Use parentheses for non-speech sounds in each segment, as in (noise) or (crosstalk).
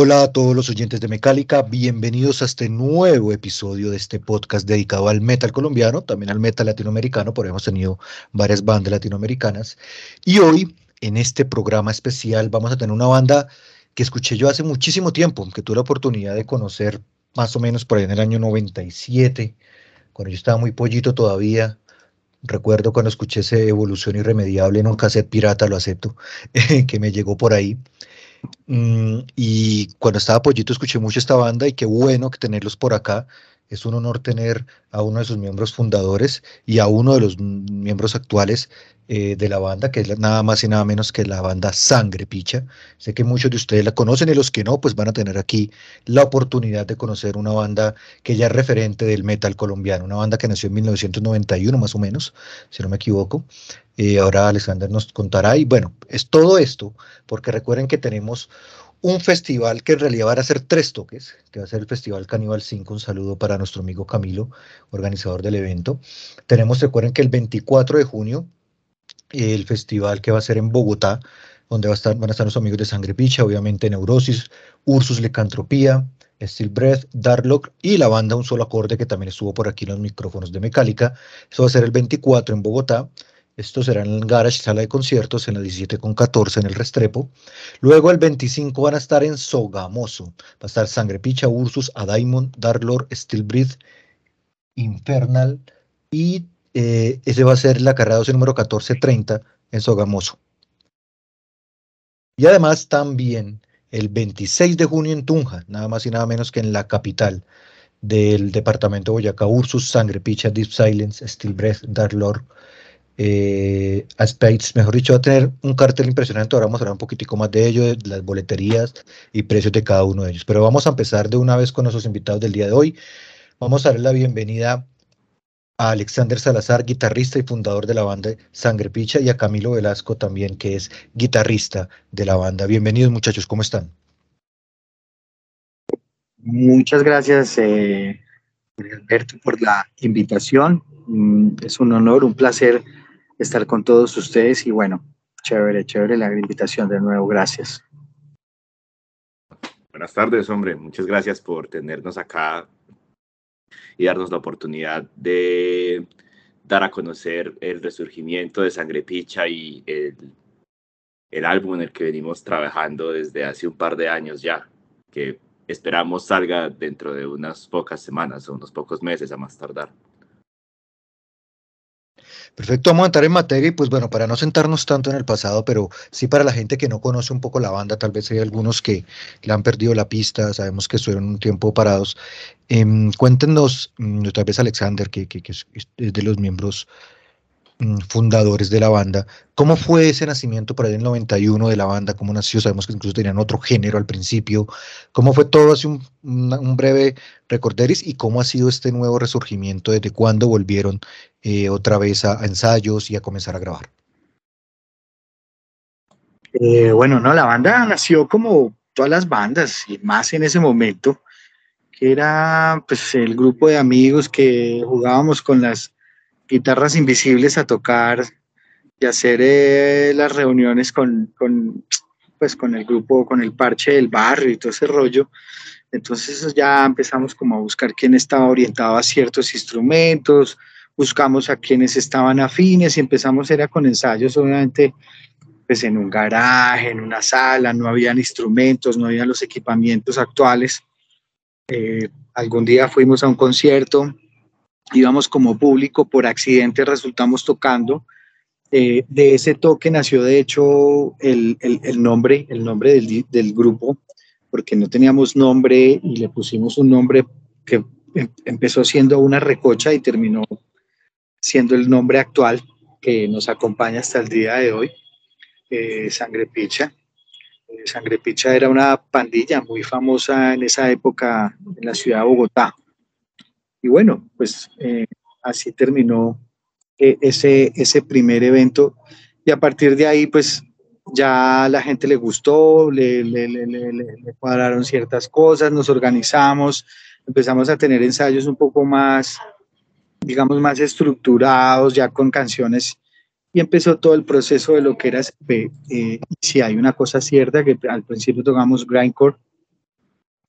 Hola a todos los oyentes de Mecálica, bienvenidos a este nuevo episodio de este podcast dedicado al metal colombiano, también al metal latinoamericano, porque hemos tenido varias bandas latinoamericanas. Y hoy, en este programa especial, vamos a tener una banda que escuché yo hace muchísimo tiempo, que tuve la oportunidad de conocer más o menos por ahí en el año 97, cuando yo estaba muy pollito todavía. Recuerdo cuando escuché ese Evolución Irremediable en un pirata, lo acepto, (laughs) que me llegó por ahí. Mm, y cuando estaba Pollito escuché mucho esta banda y qué bueno que tenerlos por acá. Es un honor tener a uno de sus miembros fundadores y a uno de los miembros actuales eh, de la banda, que es nada más y nada menos que la banda Sangre Picha. Sé que muchos de ustedes la conocen y los que no, pues van a tener aquí la oportunidad de conocer una banda que ya es referente del metal colombiano, una banda que nació en 1991 más o menos, si no me equivoco. Eh, ahora Alexander nos contará y bueno, es todo esto, porque recuerden que tenemos un festival que en realidad va a ser tres toques, que va a ser el Festival Caníbal 5. Un saludo para nuestro amigo Camilo, organizador del evento. Tenemos, recuerden que el 24 de junio, el festival que va a ser en Bogotá, donde va a estar, van a estar los amigos de Sangre Picha, obviamente Neurosis, Ursus Licantropía, Steel Breath, Darlock y la banda Un Solo Acorde, que también estuvo por aquí en los micrófonos de Mecálica. Eso va a ser el 24 en Bogotá. Esto será en el Garage, sala de conciertos, en la 17 con 14 en el Restrepo. Luego el 25 van a estar en Sogamoso. Va a estar Sangre Picha, Ursus, Adaimon, Darlord, Steel Breath, Infernal y eh, ese va a ser la carrera 12 número 1430 en Sogamoso. Y además también el 26 de junio en Tunja, nada más y nada menos que en la capital del departamento de Boyacá, Ursus, Sangre Picha, Deep Silence, Steel Breath, Dark Lord, eh, a Spades, mejor dicho, va a tener un cartel impresionante. Ahora vamos a hablar un poquitico más de ello, de las boleterías y precios de cada uno de ellos. Pero vamos a empezar de una vez con nuestros invitados del día de hoy. Vamos a darle la bienvenida a Alexander Salazar, guitarrista y fundador de la banda Sangre Picha, y a Camilo Velasco también, que es guitarrista de la banda. Bienvenidos muchachos, ¿cómo están? Muchas gracias, eh, Alberto, por la invitación. Mm, es un honor, un placer estar con todos ustedes y bueno, chévere, chévere la invitación de nuevo, gracias. Buenas tardes, hombre, muchas gracias por tenernos acá y darnos la oportunidad de dar a conocer el resurgimiento de Sangre Picha y el, el álbum en el que venimos trabajando desde hace un par de años ya, que esperamos salga dentro de unas pocas semanas o unos pocos meses a más tardar. Perfecto, vamos a entrar en materia y pues bueno, para no sentarnos tanto en el pasado, pero sí para la gente que no conoce un poco la banda, tal vez hay algunos que le han perdido la pista, sabemos que estuvieron un tiempo parados. Eh, cuéntenos, mm, tal vez Alexander, que, es de los miembros fundadores de la banda, ¿cómo fue ese nacimiento por ahí en el 91 de la banda? ¿Cómo nació? Sabemos que incluso tenían otro género al principio. ¿Cómo fue todo? Hace un, breve recorderis y cómo ha sido este nuevo resurgimiento, desde cuándo volvieron eh, otra vez a, a, ensayos y a comenzar a grabar? Eh, bueno, no, la banda nació como todas las bandas y más en ese momento, que era pues el grupo de amigos que jugábamos con las guitarras invisibles a tocar y hacer eh, las reuniones con, con, pues, con el grupo, con el parche del barrio y todo ese rollo. Entonces ya empezamos como a buscar quién estaba orientado a ciertos instrumentos, buscamos a quienes estaban afines y empezamos era con ensayos, obviamente, pues en un garaje, en una sala, no habían instrumentos, no habían los equipamientos actuales. Eh, algún día fuimos a un concierto, íbamos como público, por accidente resultamos tocando. Eh, de ese toque nació de hecho el, el, nombre, el nombre del, del, grupo, porque no teníamos nombre y le pusimos un nombre que em- empezó siendo una recocha y terminó siendo el nombre actual que nos acompaña hasta el día de hoy, eh, Sangre Picha. Eh, Sangre Picha era una pandilla muy famosa en esa época en la ciudad de Bogotá. Y bueno, pues eh, así terminó eh, ese, ese primer evento. Y a partir de ahí, pues ya la gente le gustó, le, le, le, le, cuadraron ciertas cosas, nos organizamos, empezamos a tener ensayos un poco más, digamos, más estructurados, ya con canciones, y empezó todo el proceso de lo que era. Eh, si hay una cosa cierta, que al principio tocamos grindcore,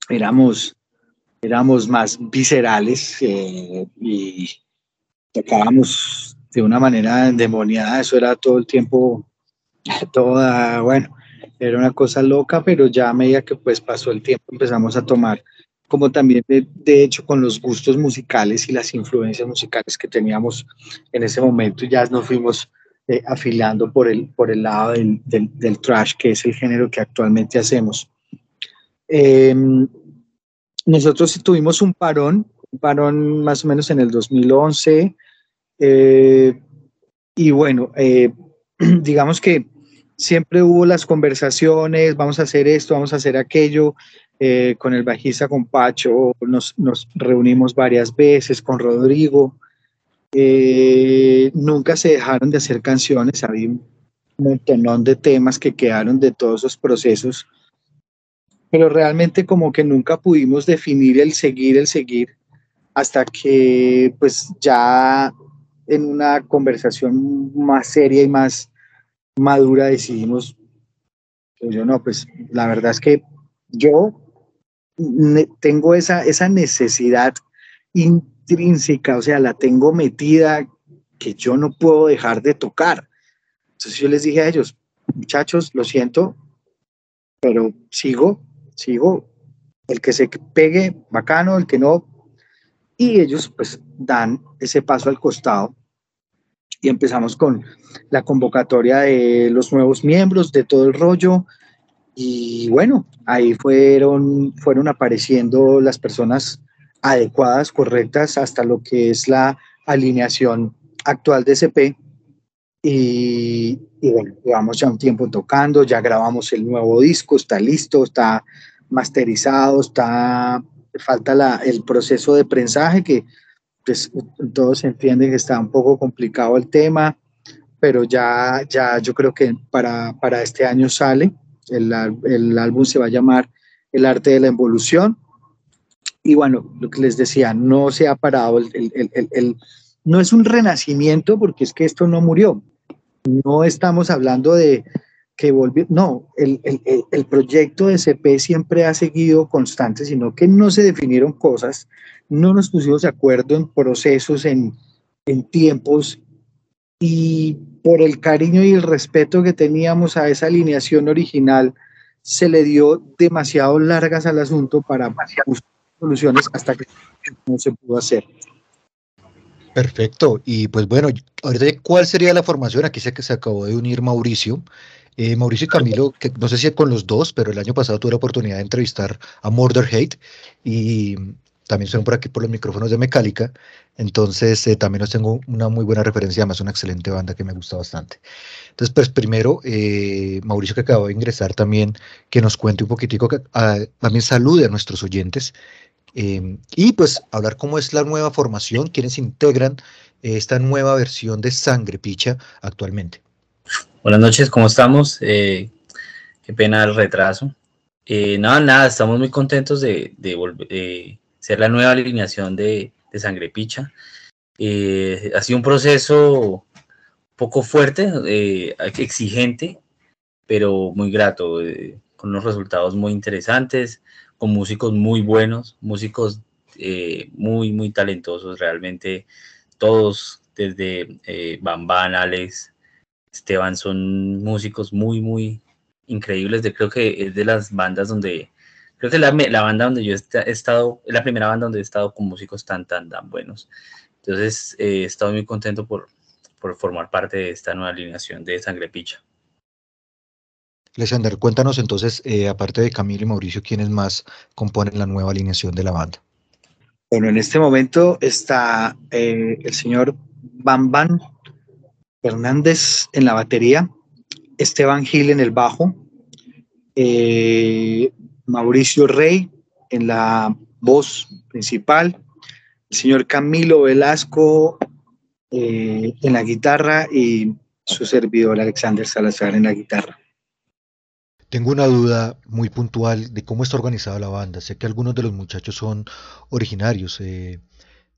éramos, éramos más viscerales eh, y tocábamos de una manera endemoniada, eso era todo el tiempo, (laughs) toda, bueno, era una cosa loca, pero ya a medida que pues pasó el tiempo empezamos a tomar como también de, de hecho con los gustos musicales y las influencias musicales que teníamos en ese momento, ya nos fuimos eh, afilando por el, por el lado del, del, trash, que es el género que actualmente hacemos. Eh, nosotros tuvimos un parón, un parón más o menos en el 2011, eh, y bueno, eh, (clears throat) digamos que siempre hubo las conversaciones, vamos a hacer esto, vamos a hacer aquello, eh, con el bajista, con Pacho, nos, reunimos varias veces, con Rodrigo, nunca se dejaron de hacer canciones, había un montón de temas que quedaron de todos esos procesos, pero realmente como que nunca pudimos definir el seguir, el seguir, hasta que pues ya en una conversación más seria y más madura decidimos, pues yo no, pues la verdad es que yo tengo esa, esa necesidad intrínseca, o sea, la tengo metida que yo no puedo dejar de tocar. Entonces yo les dije a ellos, muchachos, lo siento, pero sigo, sigo, el que se pegue, bacano, el que no, y ellos pues dan ese paso al costado. Y empezamos con la convocatoria de los nuevos miembros, de todo el rollo, y bueno, ahí fueron, fueron apareciendo las personas adecuadas, correctas, hasta lo que es la alineación actual de SP. Y, y bueno, llevamos ya un tiempo tocando, ya grabamos el nuevo disco, está listo, está masterizado, está, falta la, el proceso de prensaje que pues, todos entienden que está un poco complicado el tema, pero ya, ya yo creo que para, para este año sale, el, el álbum se va a llamar El arte de la evolución. Y bueno, lo que les decía, no se ha parado, el- el- el- no es un renacimiento porque es que esto no murió. No estamos hablando de que volvió, no, el, el- el- proyecto de CP siempre ha seguido constante, sino que no se definieron cosas, no nos pusimos de acuerdo en procesos, en, en tiempos, y por el cariño y el respeto que teníamos a esa alineación original, se le dio demasiado largas al asunto para buscar soluciones hasta que no se pudo hacer. Perfecto. Y pues bueno, ahorita, ¿cuál sería la formación? Aquí sé que se acabó de unir Mauricio. Eh, Mauricio y Camilo, que no sé si con los dos, pero el año pasado tuve la oportunidad de entrevistar a Murder Hate y también son por aquí por los micrófonos de Mecálica. Entonces, eh, también os tengo una muy buena referencia, además una excelente banda que me gusta bastante. Entonces, pues primero, eh, Mauricio que acaba de ingresar también, que nos cuente un poquitico, que, ah, también salude a nuestros oyentes eh, y pues hablar cómo es la nueva formación, quienes integran esta nueva versión de Sangre Picha actualmente. Buenas noches, ¿cómo estamos? Eh, qué pena el retraso. Eh, nada, nada, estamos muy contentos de, eh, ser la nueva alineación de, de Sangre Picha. Eh, ha sido un proceso poco fuerte, exigente, pero muy grato, con unos resultados muy interesantes, con músicos muy buenos, músicos eh, muy, muy talentosos, realmente todos, desde eh, Bamban, Alex, Esteban, son músicos muy, muy increíbles. De, creo que es de las bandas donde, creo que la, la banda donde yo he estado, es la primera banda donde he estado con músicos tan, tan, tan buenos. Entonces, eh, he estado muy contento por, por formar parte de esta nueva alineación de Sangre Picha. Alexander, cuéntanos entonces, eh, aparte de Camilo y Mauricio, ¿quiénes más componen la nueva alineación de la banda? Bueno, en este momento está eh, el señor Bam Hernández en la batería, Esteban Gil en el bajo, eh, Mauricio Rey en la voz principal, el señor Camilo Velasco en la guitarra y su servidor Alexander Salazar en la guitarra. Tengo una duda muy puntual de cómo está organizada la banda. Sé que algunos de los muchachos son originarios eh,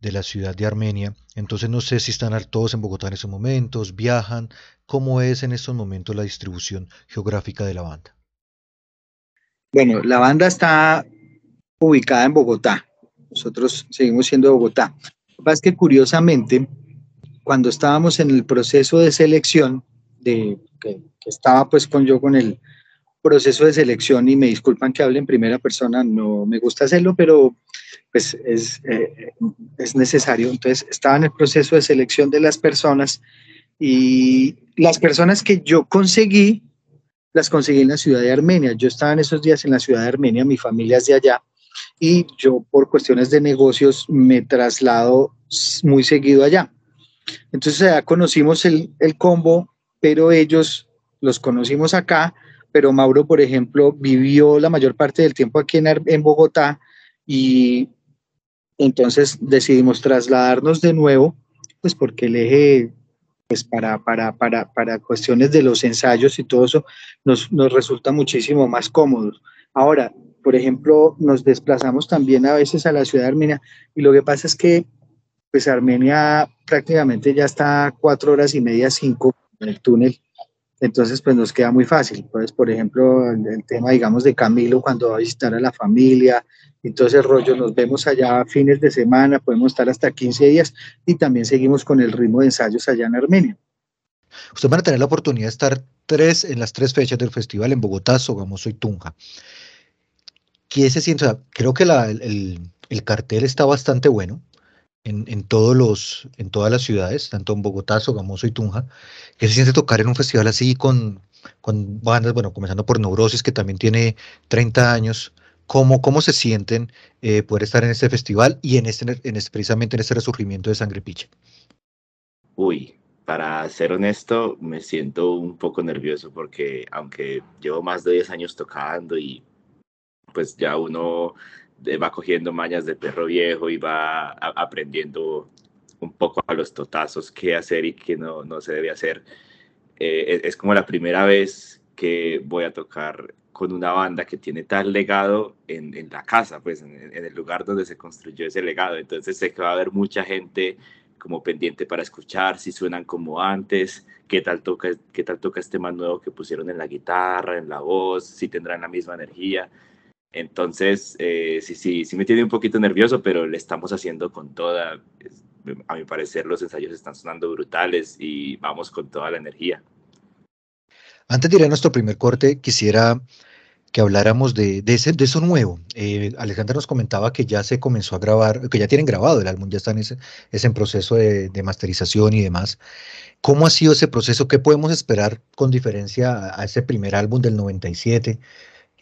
de la ciudad de Armenia, entonces no sé si están todos en Bogotá en esos momentos, viajan, cómo es en estos momentos la distribución geográfica de la banda. Bueno, la banda está ubicada en Bogotá. Nosotros seguimos siendo de Bogotá. Lo que pasa es que curiosamente, cuando estábamos en el proceso de selección, de, que, que estaba pues con yo con el proceso de selección y me disculpan que hable en primera persona, no me gusta hacerlo, pero pues es, eh, es necesario. Entonces estaba en el proceso de selección de las personas y las personas que yo conseguí, las conseguí en la ciudad de Armenia. Yo estaba en esos días en la ciudad de Armenia, mi familia es de allá y yo por cuestiones de negocios me traslado muy seguido allá. Entonces ya conocimos el, el combo, pero ellos los conocimos acá pero Mauro, por ejemplo, vivió la mayor parte del tiempo aquí en, Bogotá y entonces decidimos trasladarnos de nuevo, pues porque el eje, pues para, para, para, para cuestiones de los ensayos y todo eso, nos, nos resulta muchísimo más cómodo. Ahora, por ejemplo, nos desplazamos también a veces a la ciudad de Armenia y lo que pasa es que pues Armenia prácticamente ya está cuatro horas y media, cinco en el túnel entonces, pues nos queda muy fácil. Pues, por ejemplo, el, tema, digamos, de Camilo cuando va a visitar a la familia, entonces rollo, nos vemos allá fines de semana, podemos estar hasta 15 días y también seguimos con el ritmo de ensayos allá en Armenia. Ustedes van a tener la oportunidad de estar tres en las tres fechas del festival en Bogotá, Sogamoso y Tunja. ¿Qué se siente? creo que el cartel está bastante bueno en, en, todos los, en todas las ciudades, tanto en Bogotá, Sogamoso y Tunja, que se siente tocar en un festival así con, con bandas, bueno, comenzando por Neurosis, que también tiene 30 años. ¿Cómo, cómo se sienten eh, poder estar en este festival y en este, en este, precisamente en este resurgimiento de Sangre Picha? Uy, para ser honesto, me siento un poco nervioso porque aunque llevo más de 10 años tocando y pues ya uno va cogiendo mañas de perro viejo y va aprendiendo un poco a los totazos qué hacer y qué no, no se debe hacer. Eh, es, como la primera vez que voy a tocar con una banda que tiene tal legado en, en la casa, pues en, en, el lugar donde se construyó ese legado. Entonces sé que va a haber mucha gente como pendiente para escuchar, si suenan como antes, qué tal toca, qué tal toca este más nuevo que pusieron en la guitarra, en la voz, si tendrán la misma energía. Entonces, eh, sí, sí, sí me tiene un poquito nervioso, pero le estamos haciendo con toda. A mi parecer, los ensayos están sonando brutales y vamos con toda la energía. Antes de ir a nuestro primer corte, quisiera que habláramos de, de, ese, de eso nuevo. Eh, Alejandra nos comentaba que ya se comenzó a grabar, que ya tienen grabado el álbum, ya está en ese, es en proceso de, de, masterización y demás. ¿Cómo ha sido ese proceso? ¿Qué podemos esperar con diferencia a, a ese primer álbum del 97?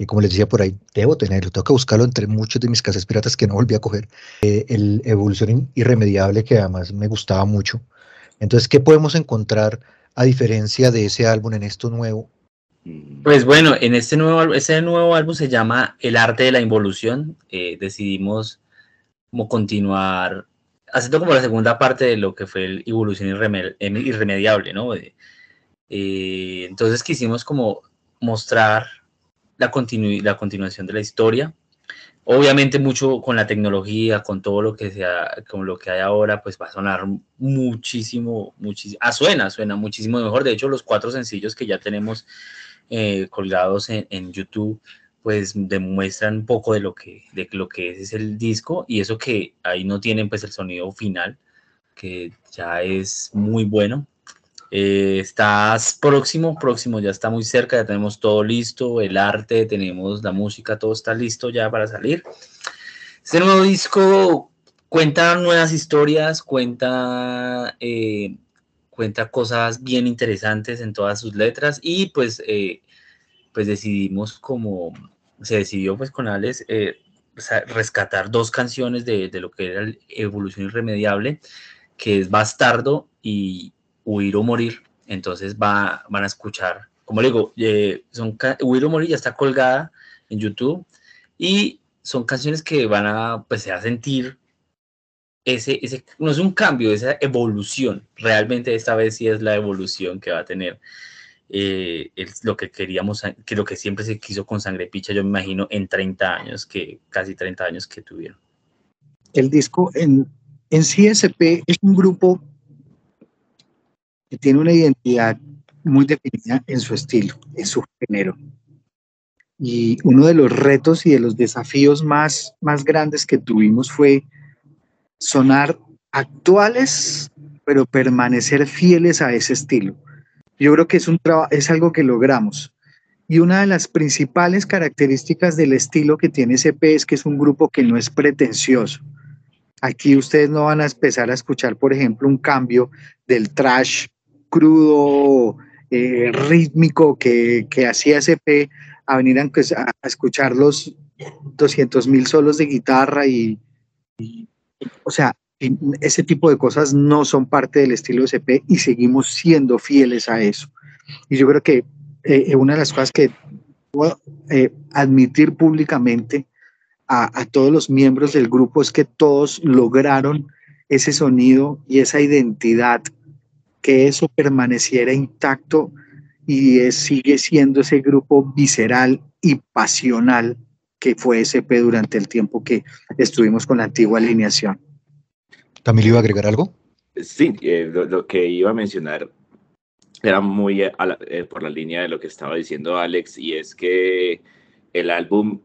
Y como les decía por ahí, debo tenerlo, tengo que buscarlo entre muchos de mis casas piratas que no volví a coger. Eh, el Evolución Irremediable, que además me gustaba mucho. Entonces, ¿qué podemos encontrar a diferencia de ese álbum en esto nuevo? Pues bueno, en este nuevo, ese nuevo álbum se llama El arte de la involución. Eh, decidimos como continuar, haciendo como la segunda parte de lo que fue el Evolución Irremediable, ¿no? Eh, entonces quisimos como mostrar la, continu la continuación de la historia. Obviamente mucho con la tecnología, con todo lo que sea, con lo que hay ahora, pues va a sonar muchísimo, muchísimo, ah, suena, suena muchísimo mejor. De hecho, los cuatro sencillos que ya tenemos eh, colgados en, YouTube, pues demuestran un poco de lo que, de lo que es, es el disco y eso que ahí no tienen pues el sonido final, que ya es muy bueno. Eh, estás próximo, próximo, ya está muy cerca, ya tenemos todo listo, el arte, tenemos la música, todo está listo ya para salir. Este nuevo disco cuenta nuevas historias, cuenta, eh, cuenta cosas bien interesantes en todas sus letras y pues, eh, pues decidimos como, se decidió pues con Alex rescatar dos canciones de, de, lo que era Evolución Irremediable, que es Bastardo y Huir o Morir. Entonces va, van a escuchar, como le digo, eh, son, Huir o Morir ya está colgada en YouTube y son canciones que van a, pues, a sentir ese, ese, no es un cambio, esa evolución. Realmente esta vez sí es la evolución que va a tener eh, es lo que queríamos, que lo que siempre se quiso con Sangre Picha, yo me imagino, en 30 años, que casi 30 años que tuvieron. El disco en, en CSP es un grupo que tiene una identidad muy definida en su estilo, en su género. Y uno de los retos y de los desafíos más, más grandes que tuvimos fue sonar actuales, pero permanecer fieles a ese estilo. Yo creo que es, un es algo que logramos. Y una de las principales características del estilo que tiene SP es que es un grupo que no es pretencioso. Aquí ustedes no van a empezar a escuchar, por ejemplo, un cambio del trash crudo, eh, rítmico que, que hacía SP a venir a, escuchar los 200 mil solos de guitarra y, o sea, ese tipo de cosas no son parte del estilo SP y seguimos siendo fieles a eso. Y yo creo que eh, una de las cosas que puedo eh, admitir públicamente a, a, todos los miembros del grupo es que todos lograron ese sonido y esa identidad, que eso permaneciera intacto y es, sigue siendo ese grupo visceral y pasional que fue SP durante el tiempo que estuvimos con la antigua alineación. ¿Camilo iba a agregar algo? Sí, eh, lo, lo, que iba a mencionar era muy eh, la, eh, por la línea de lo que estaba diciendo Alex, y es que el álbum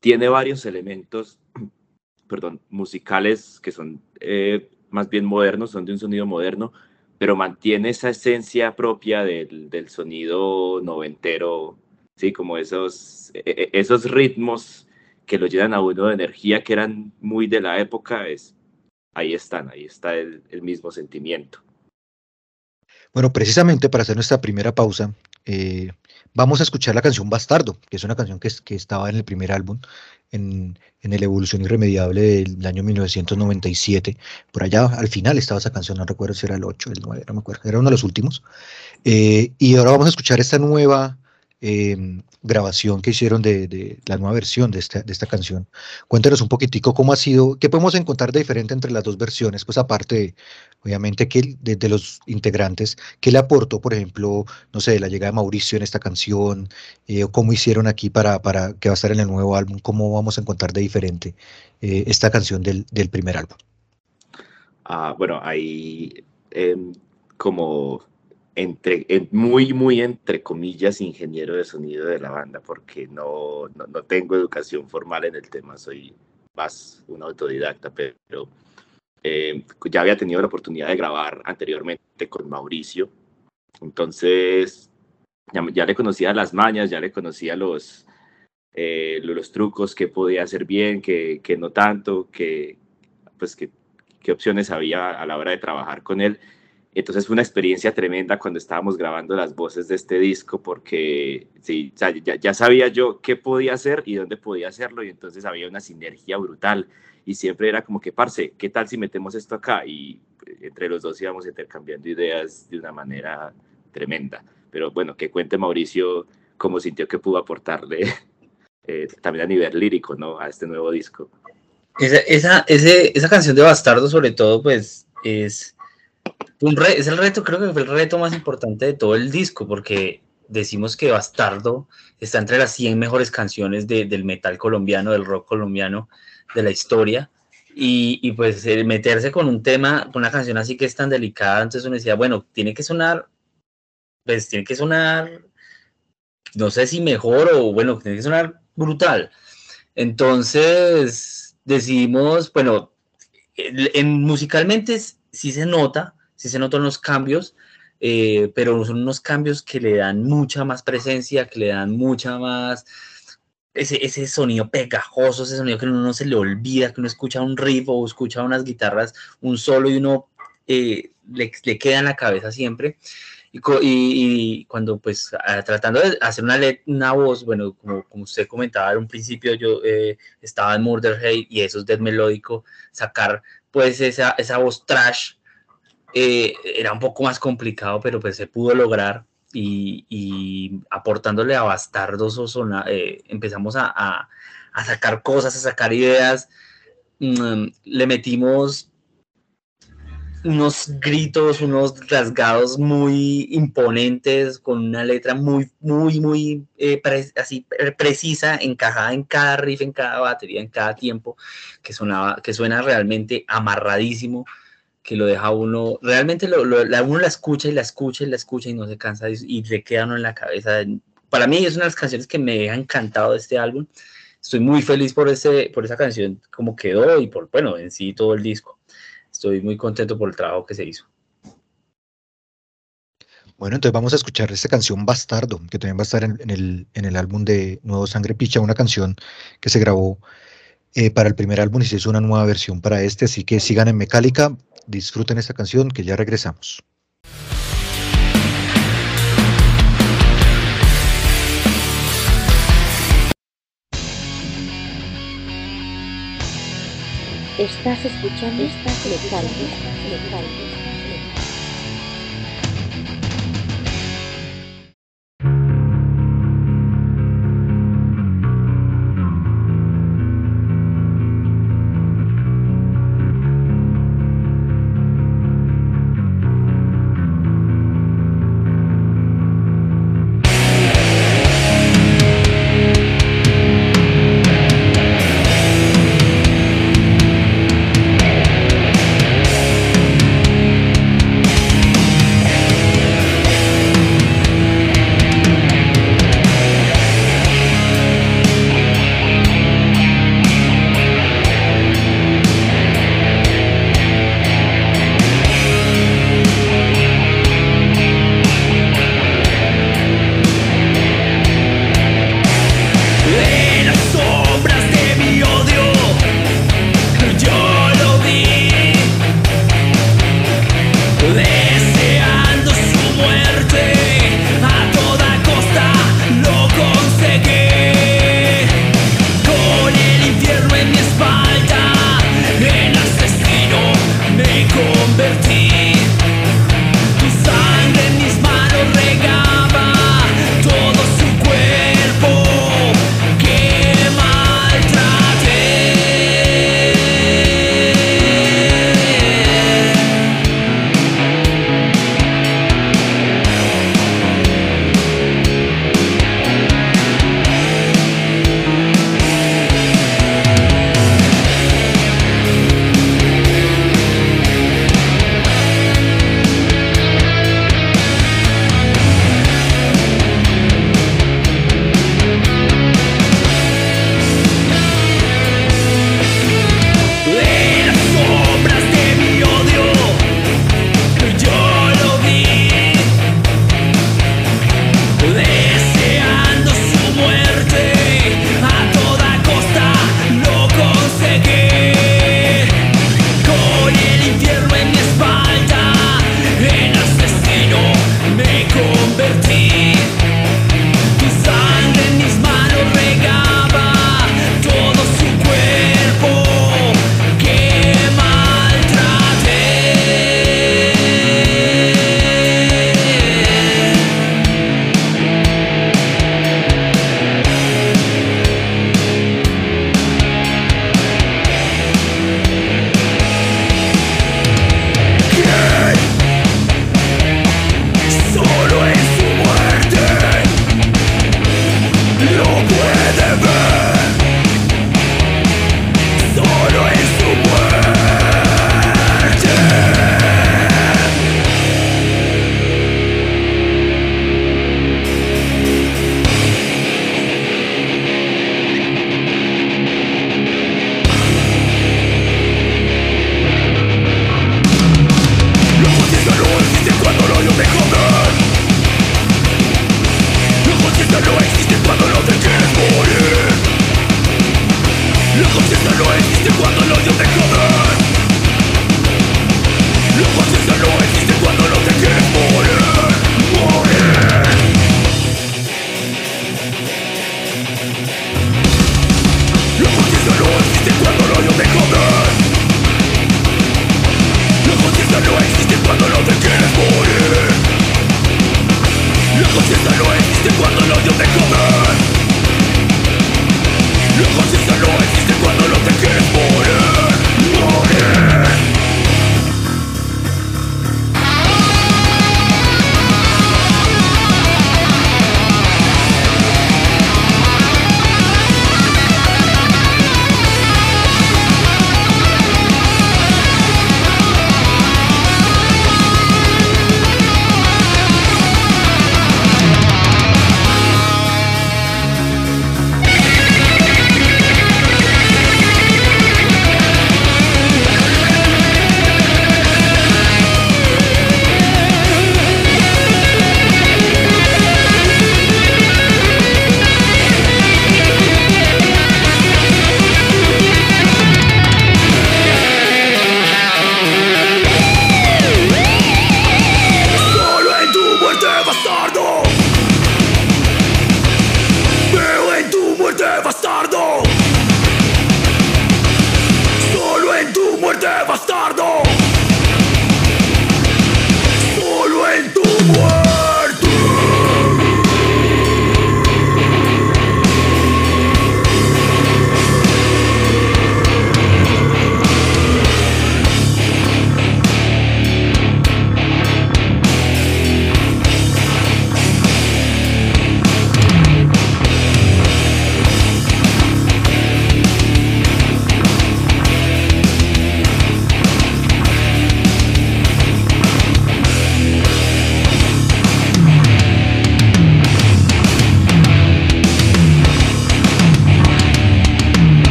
tiene varios elementos, (clears throat) perdón, musicales que son eh, más bien modernos, son de un sonido moderno, pero mantiene esa esencia propia del, del sonido noventero, sí, como esos, esos ritmos que lo llenan a uno de energía que eran muy de la época, es ahí están, ahí está el, el, mismo sentimiento. Bueno, precisamente para hacer nuestra primera pausa, eh, vamos a escuchar la canción Bastardo, que es una canción que, que estaba en el primer álbum, en, en el Evolución Irremediable del año 1997. Por allá al final estaba esa canción, no recuerdo si era el 8, el 9, no me acuerdo, era uno de los últimos. Eh, y ahora vamos a escuchar esta nueva eh, grabación que hicieron de, de, la nueva versión de esta, de esta canción. Cuéntanos un poquitico cómo ha sido, qué podemos encontrar de diferente entre las dos versiones, pues aparte, obviamente, que de, los integrantes, qué le aportó, por ejemplo, no sé, la llegada de Mauricio en esta canción, eh, cómo hicieron aquí para, para que va a estar en el nuevo álbum, cómo vamos a encontrar de diferente eh, esta canción del, del, primer álbum. Ah, bueno, ahí eh, como entre, muy, muy entre comillas, ingeniero de sonido de la banda, porque no, no, no, tengo educación formal en el tema, soy más un autodidacta, pero eh, ya había tenido la oportunidad de grabar anteriormente con Mauricio, entonces ya, ya le conocía las mañas, ya le conocía los, eh, los trucos que podía hacer bien, que, que no tanto, que, pues, que, qué opciones había a la hora de trabajar con él. Entonces fue una experiencia tremenda cuando estábamos grabando las voces de este disco porque sí, ya, ya, sabía yo qué podía hacer y dónde podía hacerlo y entonces había una sinergia brutal y siempre era como que, parce, ¿qué tal si metemos esto acá? Y entre los dos íbamos intercambiando ideas de una manera tremenda. Pero bueno, que cuente Mauricio cómo sintió que pudo aportarle (laughs) eh, también a nivel lírico, ¿no? A este nuevo disco. Esa, esa, ese, esa canción de Bastardo sobre todo, pues es un re, es el reto, creo que fue el reto más importante de todo el disco, porque decimos que Bastardo está entre las 100 mejores canciones de, del metal colombiano, del rock colombiano de la historia. Y, y pues el meterse con un tema, con una canción así que es tan delicada, entonces uno decía, bueno, tiene que sonar, pues tiene que sonar, no sé si mejor o bueno, tiene que sonar brutal. Entonces decidimos, bueno, en, musicalmente sí se nota, sí se notan los cambios, eh, pero son unos cambios que le dan mucha más presencia, que le dan mucha más... Ese, ese sonido pegajoso, ese sonido que uno no se le olvida, que uno escucha un riff o escucha unas guitarras, un solo y uno eh, le, le, queda en la cabeza siempre. Y, y- y cuando pues tratando de hacer una, una voz, bueno, como, como usted comentaba en un principio, yo eh, estaba en Murder Hate y eso es death melódico, sacar pues esa, esa voz trash eh, era un poco más complicado, pero pues se pudo lograr y, aportándole a Bastardos o Sona- eh, empezamos a, sacar cosas, a sacar ideas, Mm, le metimos unos gritos, unos rasgados muy imponentes, con una letra muy, muy, muy eh, así pre- precisa, encajada en cada riff, en cada batería, en cada tiempo, que, sonaba, que suena realmente amarradísimo, que lo deja uno, realmente lo, lo- la, uno la escucha y la escucha y la escucha y no se cansa y, y le queda uno en la cabeza. Para mí es una de las canciones que me ha encantado de este álbum. Estoy muy feliz por, ese, por esa canción, como quedó y por, bueno, en sí todo el disco. Estoy muy contento por el trabajo que se hizo. Bueno, entonces vamos a escuchar esta canción Bastardo, que también va a estar en, en el, en el álbum de Nuevo Sangre Picha, una canción que se grabó eh, para el primer álbum y se hizo una nueva versión para este, así que sigan en Mecálica, disfruten esta canción, que ya regresamos. Estás escuchando Estás Mecánica,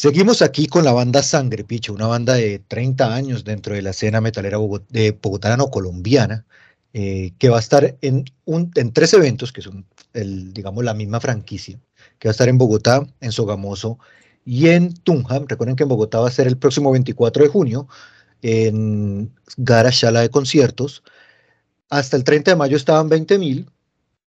Seguimos aquí con la banda Sangre Picha, una banda de 30 años dentro de la escena metalera de bogotano-colombiana, eh, que va a estar en tres eventos, que son, el, digamos, la misma franquicia, que va a estar en Bogotá, en Sogamoso y en Tunja. Recuerden que en Bogotá va a ser el próximo 24 de junio, en Gara Shala de conciertos. Hasta el 30 de mayo estaban 20 mil,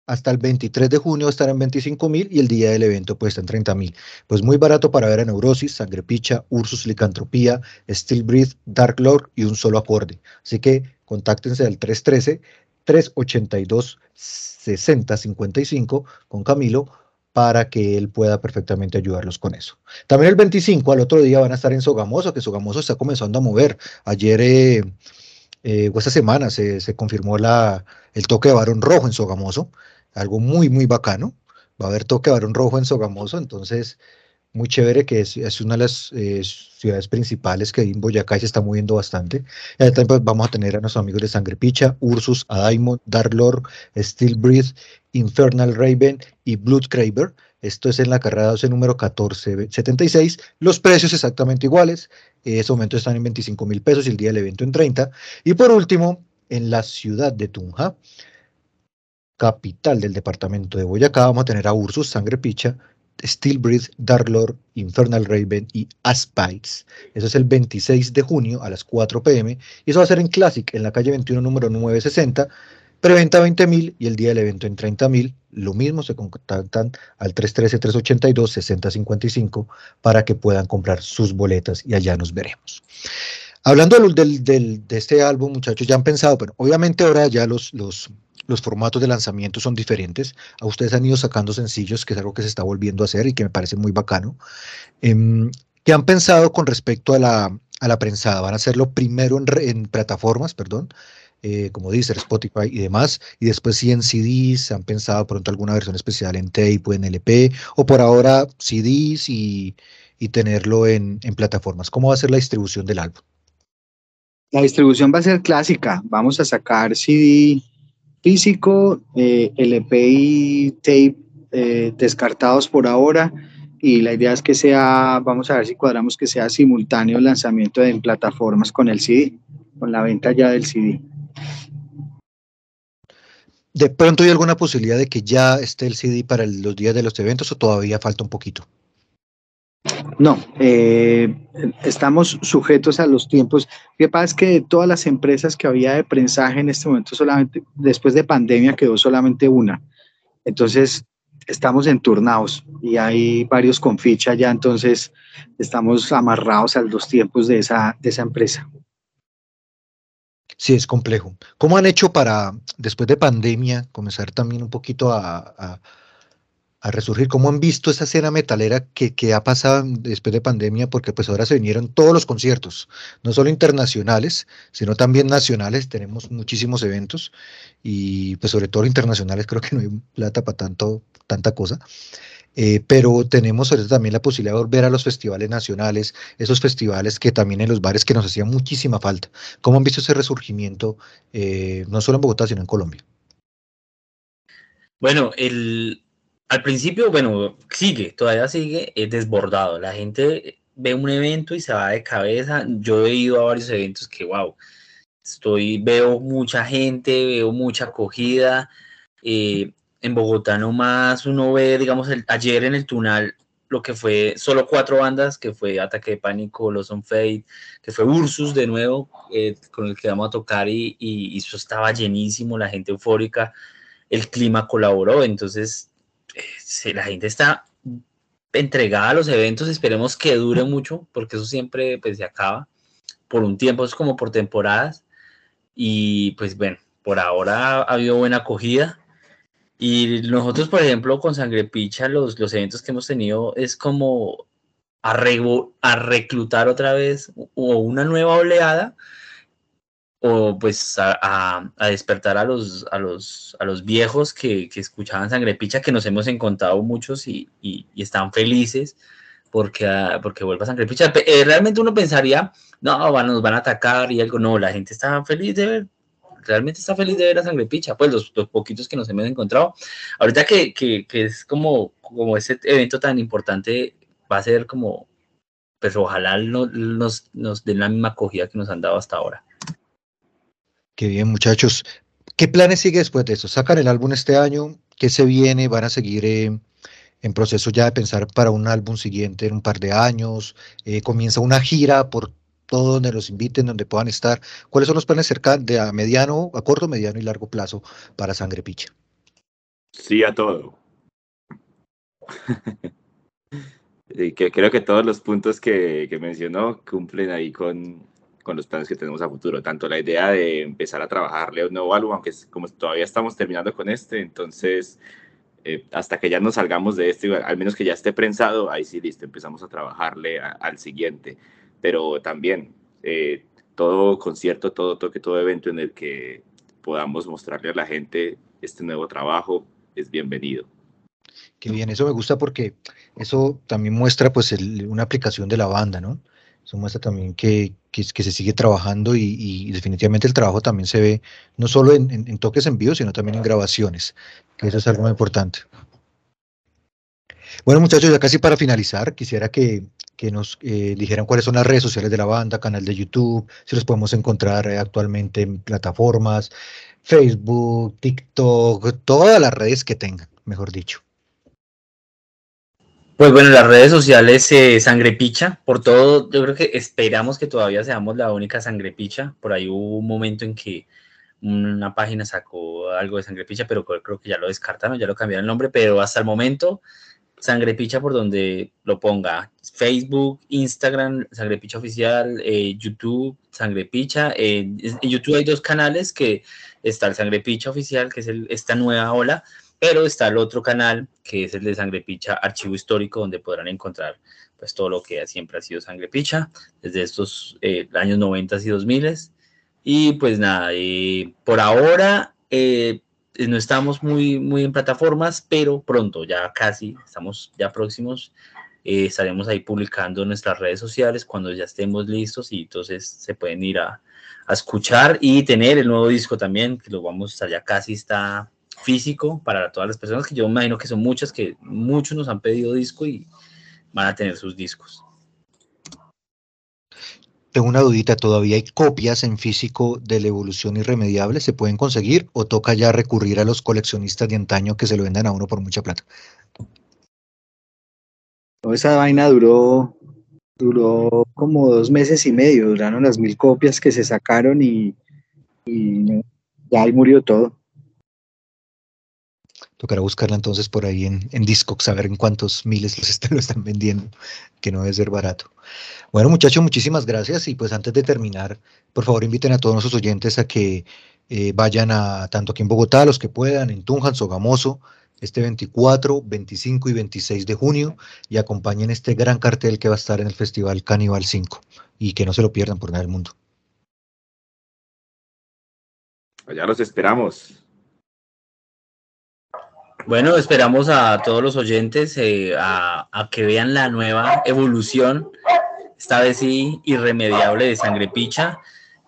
hasta el 23 de junio estará en 25 mil y el día del evento pues está en 30 mil. Pues muy barato para ver a Neurosis, Sangre Picha, Ursus Licantropía, Steel Breath, Dark Lord y un solo acorde. Así que contáctense al 313 382 6055 con Camilo para que él pueda perfectamente ayudarlos con eso. También el 25 al otro día van a estar en Sogamoso, que Sogamoso está comenzando a mover. Ayer eh, eh, o esta semana se, se confirmó la, el toque de varón rojo en Sogamoso, algo muy, muy bacano. Va a haber toque varón rojo en Sogamoso, entonces muy chévere que es, es una de las eh, ciudades principales que en Boyacá se está moviendo bastante. Y también pues, vamos a tener a nuestros amigos de Sangre Picha, Ursus, Adaimon, Dark Lord, Steel Breath, Infernal Raven y Blood Craver. Esto es en la carrera 12 número 1476. Los precios exactamente iguales. En ese momento están en 25 mil pesos y el día del evento en 30. Y por último, en la ciudad de Tunja, capital del departamento de Boyacá, vamos a tener a Ursus, Sangre Picha, Steel Breath, Dark Lord, Infernal Raven y Aspites. Eso es el 26 de junio a las 4 pm. Y eso va a ser en Classic, en la calle 21, número 960. Preventa 20 mil y el día del evento en 30 mil. Lo mismo, se contactan al 313-382-6055 para que puedan comprar sus boletas y allá nos veremos. Hablando del, del, del, de este álbum, muchachos, ya han pensado, pero obviamente ahora ya los, los, los formatos de lanzamiento son diferentes. A ustedes han ido sacando sencillos, que es algo que se está volviendo a hacer y que me parece muy bacano. Eh, ¿Qué han pensado con respecto a la, a la prensada? ¿Van a hacerlo primero en, plataformas, perdón? Eh, como Deezer, Spotify y demás, y después si en CDs, han pensado pronto alguna versión especial en tape o en LP, o por ahora CDs y, y tenerlo en, en plataformas. ¿Cómo va a ser la distribución del álbum? La distribución va a ser clásica. Vamos a sacar CD físico, eh, LP y tape eh, descartados por ahora. y la idea es que sea, vamos a ver si cuadramos que sea simultáneo el lanzamiento en plataformas con el CD, con la venta ya del CD. ¿De pronto hay alguna posibilidad de que ya esté el CD para los días de los eventos o todavía falta un poquito? No, eh, estamos sujetos a los tiempos. Lo que pasa es que de todas las empresas que había de prensaje en este momento, solamente después de pandemia quedó solamente una. Entonces, estamos enturnados y hay varios con ficha ya, entonces estamos amarrados a los tiempos de esa, de esa empresa. Sí, es complejo. ¿Cómo han hecho para, después de pandemia, comenzar también un poquito a, a- a resurgir? ¿Cómo han visto esa escena metalera que, que ha pasado después de pandemia? Porque pues ahora se vinieron todos los conciertos, no solo internacionales, sino también nacionales. Tenemos muchísimos eventos y pues sobre todo internacionales creo que no hay plata para tanto, tanta cosa. Eh, pero tenemos ahorita también la posibilidad de volver a los festivales nacionales, esos festivales que también en los bares que nos hacían muchísima falta. ¿Cómo han visto ese resurgimiento, eh, no solo en Bogotá, sino en Colombia? Bueno, el, al principio, bueno, sigue, todavía sigue eh, desbordado. La gente ve un evento y se va de cabeza. Yo he ido a varios eventos que, wow, estoy, veo mucha gente, veo mucha acogida. eh, en Bogotá nomás uno ve, digamos, ayer en el Tunal lo que fue solo cuatro bandas, que fue Ataque de Pánico, Los on Fate, que fue Ursus de nuevo, eh, con el que vamos a tocar y- y eso estaba llenísimo, la gente eufórica, el clima colaboró, entonces se- la gente está entregada a los eventos, esperemos que dure mucho, porque eso siempre pues se acaba por un tiempo, es como por temporadas, y pues bueno, por ahora ha habido buena acogida. Y nosotros, por ejemplo, con Sangre Picha, los, los eventos que hemos tenido es como a, rego- a reclutar otra vez o una nueva oleada o pues a, despertar a los, a los, a los viejos que, que escuchaban Sangre Picha, que nos hemos encontrado muchos y, y- están felices porque, ah, porque vuelva Sangre Picha. Pe- eh, realmente uno pensaría, no, van, nos van a atacar y algo, no, la gente está feliz de ver realmente está feliz de ver a Sangre Picha, pues los, poquitos que nos hemos encontrado. Ahorita que, que, que es como, como ese evento tan importante, va a ser como, pues ojalá no- nos, nos den la misma acogida que nos han dado hasta ahora. Qué bien, muchachos. ¿Qué planes sigue después de eso? ¿Sacan el álbum este año? ¿Qué se viene? ¿Van a seguir eh, en proceso ya de pensar para un álbum siguiente en un par de años? Eh, ¿Comienza una gira por todo donde los inviten, donde puedan estar? ¿Cuáles son los planes cercanos de a mediano, a corto, mediano y largo plazo para Sangre Picha? Sí a todo. (laughs) creo que todos los puntos que mencionó cumplen ahí con, con los planes que tenemos a futuro. Tanto la idea de empezar a trabajarle un nuevo álbum, aunque como todavía estamos terminando con este, entonces eh, hasta que ya nos salgamos de este, al menos que ya esté prensado, ahí sí, listo, empezamos a trabajarle a- al siguiente. Pero también eh, todo concierto, todo toque, todo evento en el que podamos mostrarle a la gente este nuevo trabajo es bienvenido. Qué bien, eso me gusta porque eso también muestra pues el- una aplicación de la banda, ¿no? Eso muestra también que, que, se sigue trabajando y, definitivamente el trabajo también se ve no solo en toques en vivo, sino también en grabaciones, que eso es algo muy importante. Bueno, muchachos, ya casi para finalizar, quisiera que, que nos eh, dijeran cuáles son las redes sociales de la banda, canal de YouTube, si los podemos encontrar eh, actualmente en plataformas, Facebook, TikTok, todas las redes que tengan, mejor dicho. Pues bueno, las redes sociales, eh, Sangre Picha, por todo, yo creo que esperamos que todavía seamos la única Sangre Picha. Por ahí hubo un momento en que una página sacó algo de Sangre Picha, pero creo, que ya lo descartaron, ya lo cambiaron el nombre, pero hasta el momento, Sangre Picha por donde lo ponga. Facebook, Instagram, Sangre Picha Oficial, eh, YouTube, Sangre Picha. eh, en YouTube hay dos canales que está el Sangre Picha Oficial, que es el- esta nueva ola, pero está el otro canal que es el de Sangre Picha Archivo Histórico, donde podrán encontrar pues todo lo que siempre ha sido Sangre Picha, desde estos eh, años 90 y 2000. Y pues nada, eh, por ahora eh, no estamos muy, muy en plataformas, pero pronto, ya casi, estamos ya próximos, estaremos ahí publicando nuestras redes sociales cuando ya estemos listos y entonces se pueden ir a, a escuchar y tener el nuevo disco también, que lo vamos a estar ya casi está físico para todas las personas, que yo me imagino que son muchas, que muchos nos han pedido disco y van a tener sus discos. Tengo una dudita, ¿todavía hay copias en físico de la evolución irremediable? ¿Se pueden conseguir o toca ya recurrir a los coleccionistas de antaño que se lo vendan a uno por mucha plata? Toda esa vaina duró, duró como dos meses y medio, duraron las mil copias que se sacaron y, y no, ya ahí murió todo. Tocará buscarla entonces por ahí en, en Discogs, a ver en cuántos miles los (laughs) lo están vendiendo, que no debe ser barato. Bueno, muchachos, muchísimas gracias. Y pues antes de terminar, por favor, inviten a todos nuestros oyentes a que eh, vayan a tanto aquí en Bogotá, los que puedan, en Tunjan, Sogamoso, este 24, 25 y 26 de junio, y acompañen este gran cartel que va a estar en el Festival Canibal 5. Y que no se lo pierdan por nada del mundo. Allá los esperamos. Bueno, esperamos a todos los oyentes eh, a, que vean la nueva evolución, esta vez sí irremediable de Sangre Picha,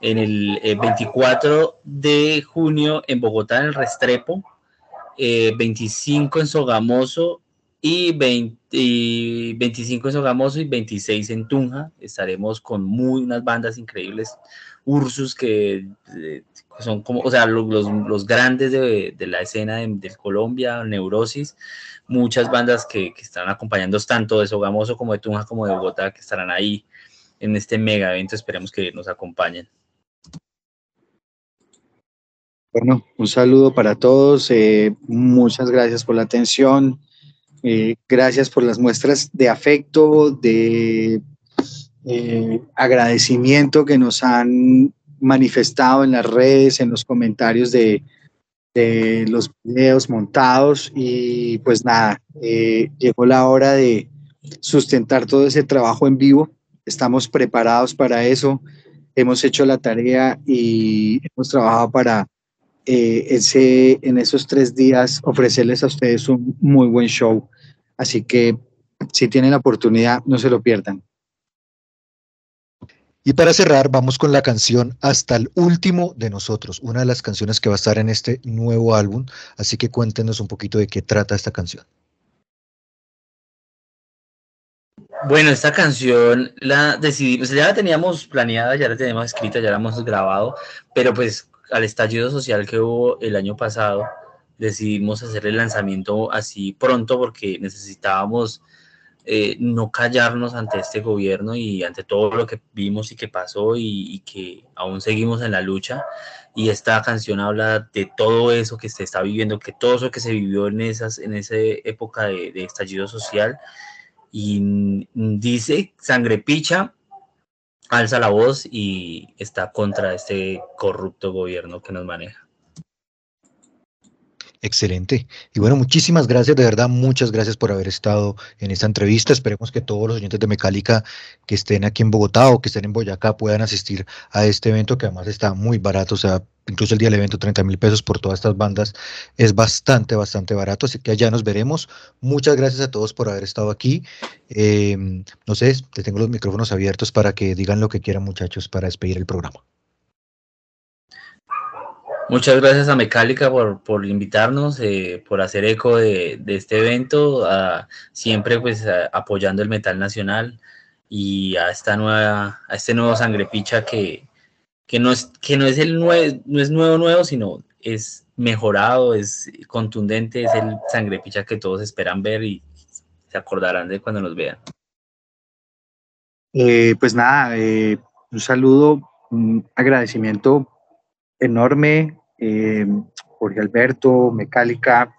en el eh, 24 de junio en Bogotá, en el Restrepo, eh, 25 en Sogamoso y, 20 y 25 en Sogamoso y 26 en Tunja. Estaremos con muy unas bandas increíbles. Ursus, que eh, son como, o sea, los, los, grandes de, de, la escena de, de, Colombia, Neurosis, muchas bandas que, que están acompañando tanto de Sogamoso como de Tunja como de Bogotá, que estarán ahí en este mega evento. Esperemos que nos acompañen. Bueno, un saludo para todos. Eh, muchas gracias por la atención. Eh, gracias por las muestras de afecto, de eh, agradecimiento que nos han manifestado en las redes, en los comentarios de, los videos montados y pues nada, eh, llegó la hora de sustentar todo ese trabajo en vivo. Estamos preparados para eso, hemos hecho la tarea y hemos trabajado para eh, ese, en esos tres días ofrecerles a ustedes un muy buen show. Así que si tienen la oportunidad, no se lo pierdan. Y para cerrar, vamos con la canción Hasta el último de nosotros, una de las canciones que va a estar en este nuevo álbum. Así que cuéntenos un poquito de qué trata esta canción. Bueno, esta canción la decidimos, ya la teníamos planeada, ya la teníamos escrita, ya la hemos grabado, pero pues al estallido social que hubo el año pasado, decidimos hacer el lanzamiento así pronto porque necesitábamos eh, no callarnos ante este gobierno y ante todo lo que vimos y que pasó y, que aún seguimos en la lucha. Y esta canción habla de todo eso que se está viviendo, que todo eso que se vivió en, esas, en esa época de, de estallido social. Y dice, sangre picha, alza la voz y está contra este corrupto gobierno que nos maneja. Excelente. Y bueno, muchísimas gracias, de verdad, muchas gracias por haber estado en esta entrevista. Esperemos que todos los oyentes de Mecálica que estén aquí en Bogotá o que estén en Boyacá puedan asistir a este evento que además está muy barato, o sea, incluso el día del evento 30 mil pesos por todas estas bandas es bastante, bastante barato, así que allá nos veremos. Muchas gracias a todos por haber estado aquí. Eh, no sé, te tengo los micrófonos abiertos para que digan lo que quieran muchachos para despedir el programa. Muchas gracias a Mecálica por, por invitarnos, eh, por hacer eco de, este evento, a, siempre pues apoyando el metal nacional y a esta nueva, a este nuevo sangre picha que, que no es, que no es el nuevo, no es nuevo nuevo, sino es mejorado, es contundente, es el sangre picha que todos esperan ver y se acordarán de cuando nos vean. Eh, pues nada, eh, un saludo, un agradecimiento enorme eh, Jorge Alberto, Mecálica,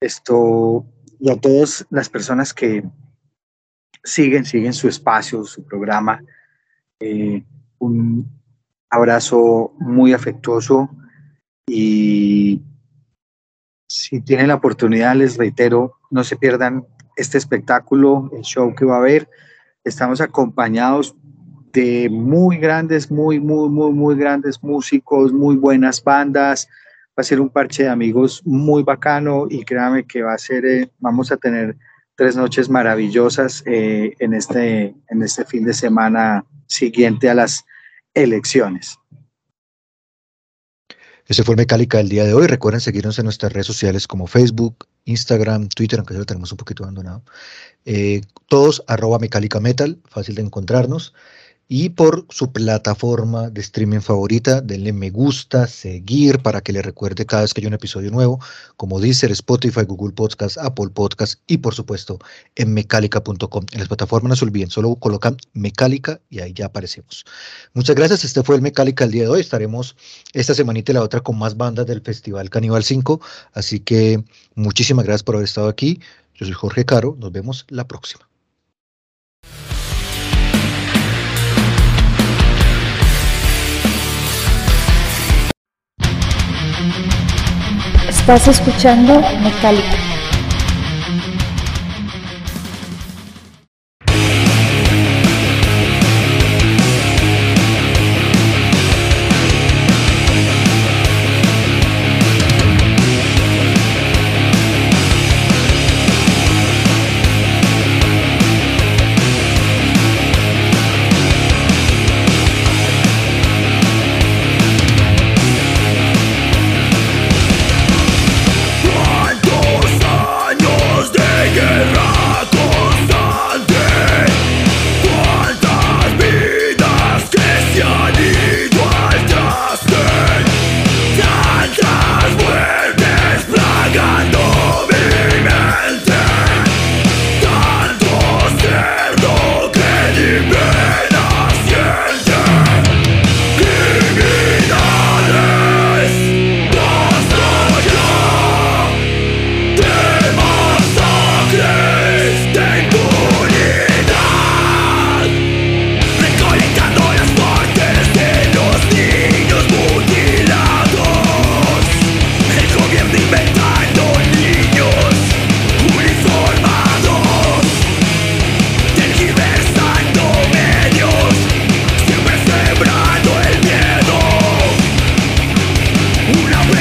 esto, y a todas las personas que siguen, siguen su espacio, su programa. Eh, un abrazo muy afectuoso y si tienen la oportunidad, les reitero, no se pierdan este espectáculo, el show que va a haber. Estamos acompañados de muy grandes, muy, muy, muy, muy grandes músicos, muy buenas bandas. Va a ser un parche de amigos muy bacano y créame que va a ser, eh, vamos a tener tres noches maravillosas eh, en, este, en este fin de semana siguiente a las elecciones. Ese fue Mecálica del día de hoy. Recuerden seguirnos en nuestras redes sociales como Facebook, Instagram, Twitter, aunque ya lo tenemos un poquito abandonado. Eh, todos arroba Mecálica Metal, fácil de encontrarnos y por su plataforma de streaming favorita. Denle me gusta, seguir para que le recuerde cada vez que hay un episodio nuevo, como Deezer, Spotify, Google Podcast, Apple Podcast y por supuesto en mecálica.com. En las plataformas no se olviden, solo colocan Mecálica y ahí ya aparecemos. Muchas gracias, este fue el Mecálica el día de hoy. Estaremos esta semanita y la otra con más bandas del Festival Caníbal 5, así que muchísimas gracias por haber estado aquí. Yo soy Jorge Caro, nos vemos la próxima. Estás escuchando Metallica. una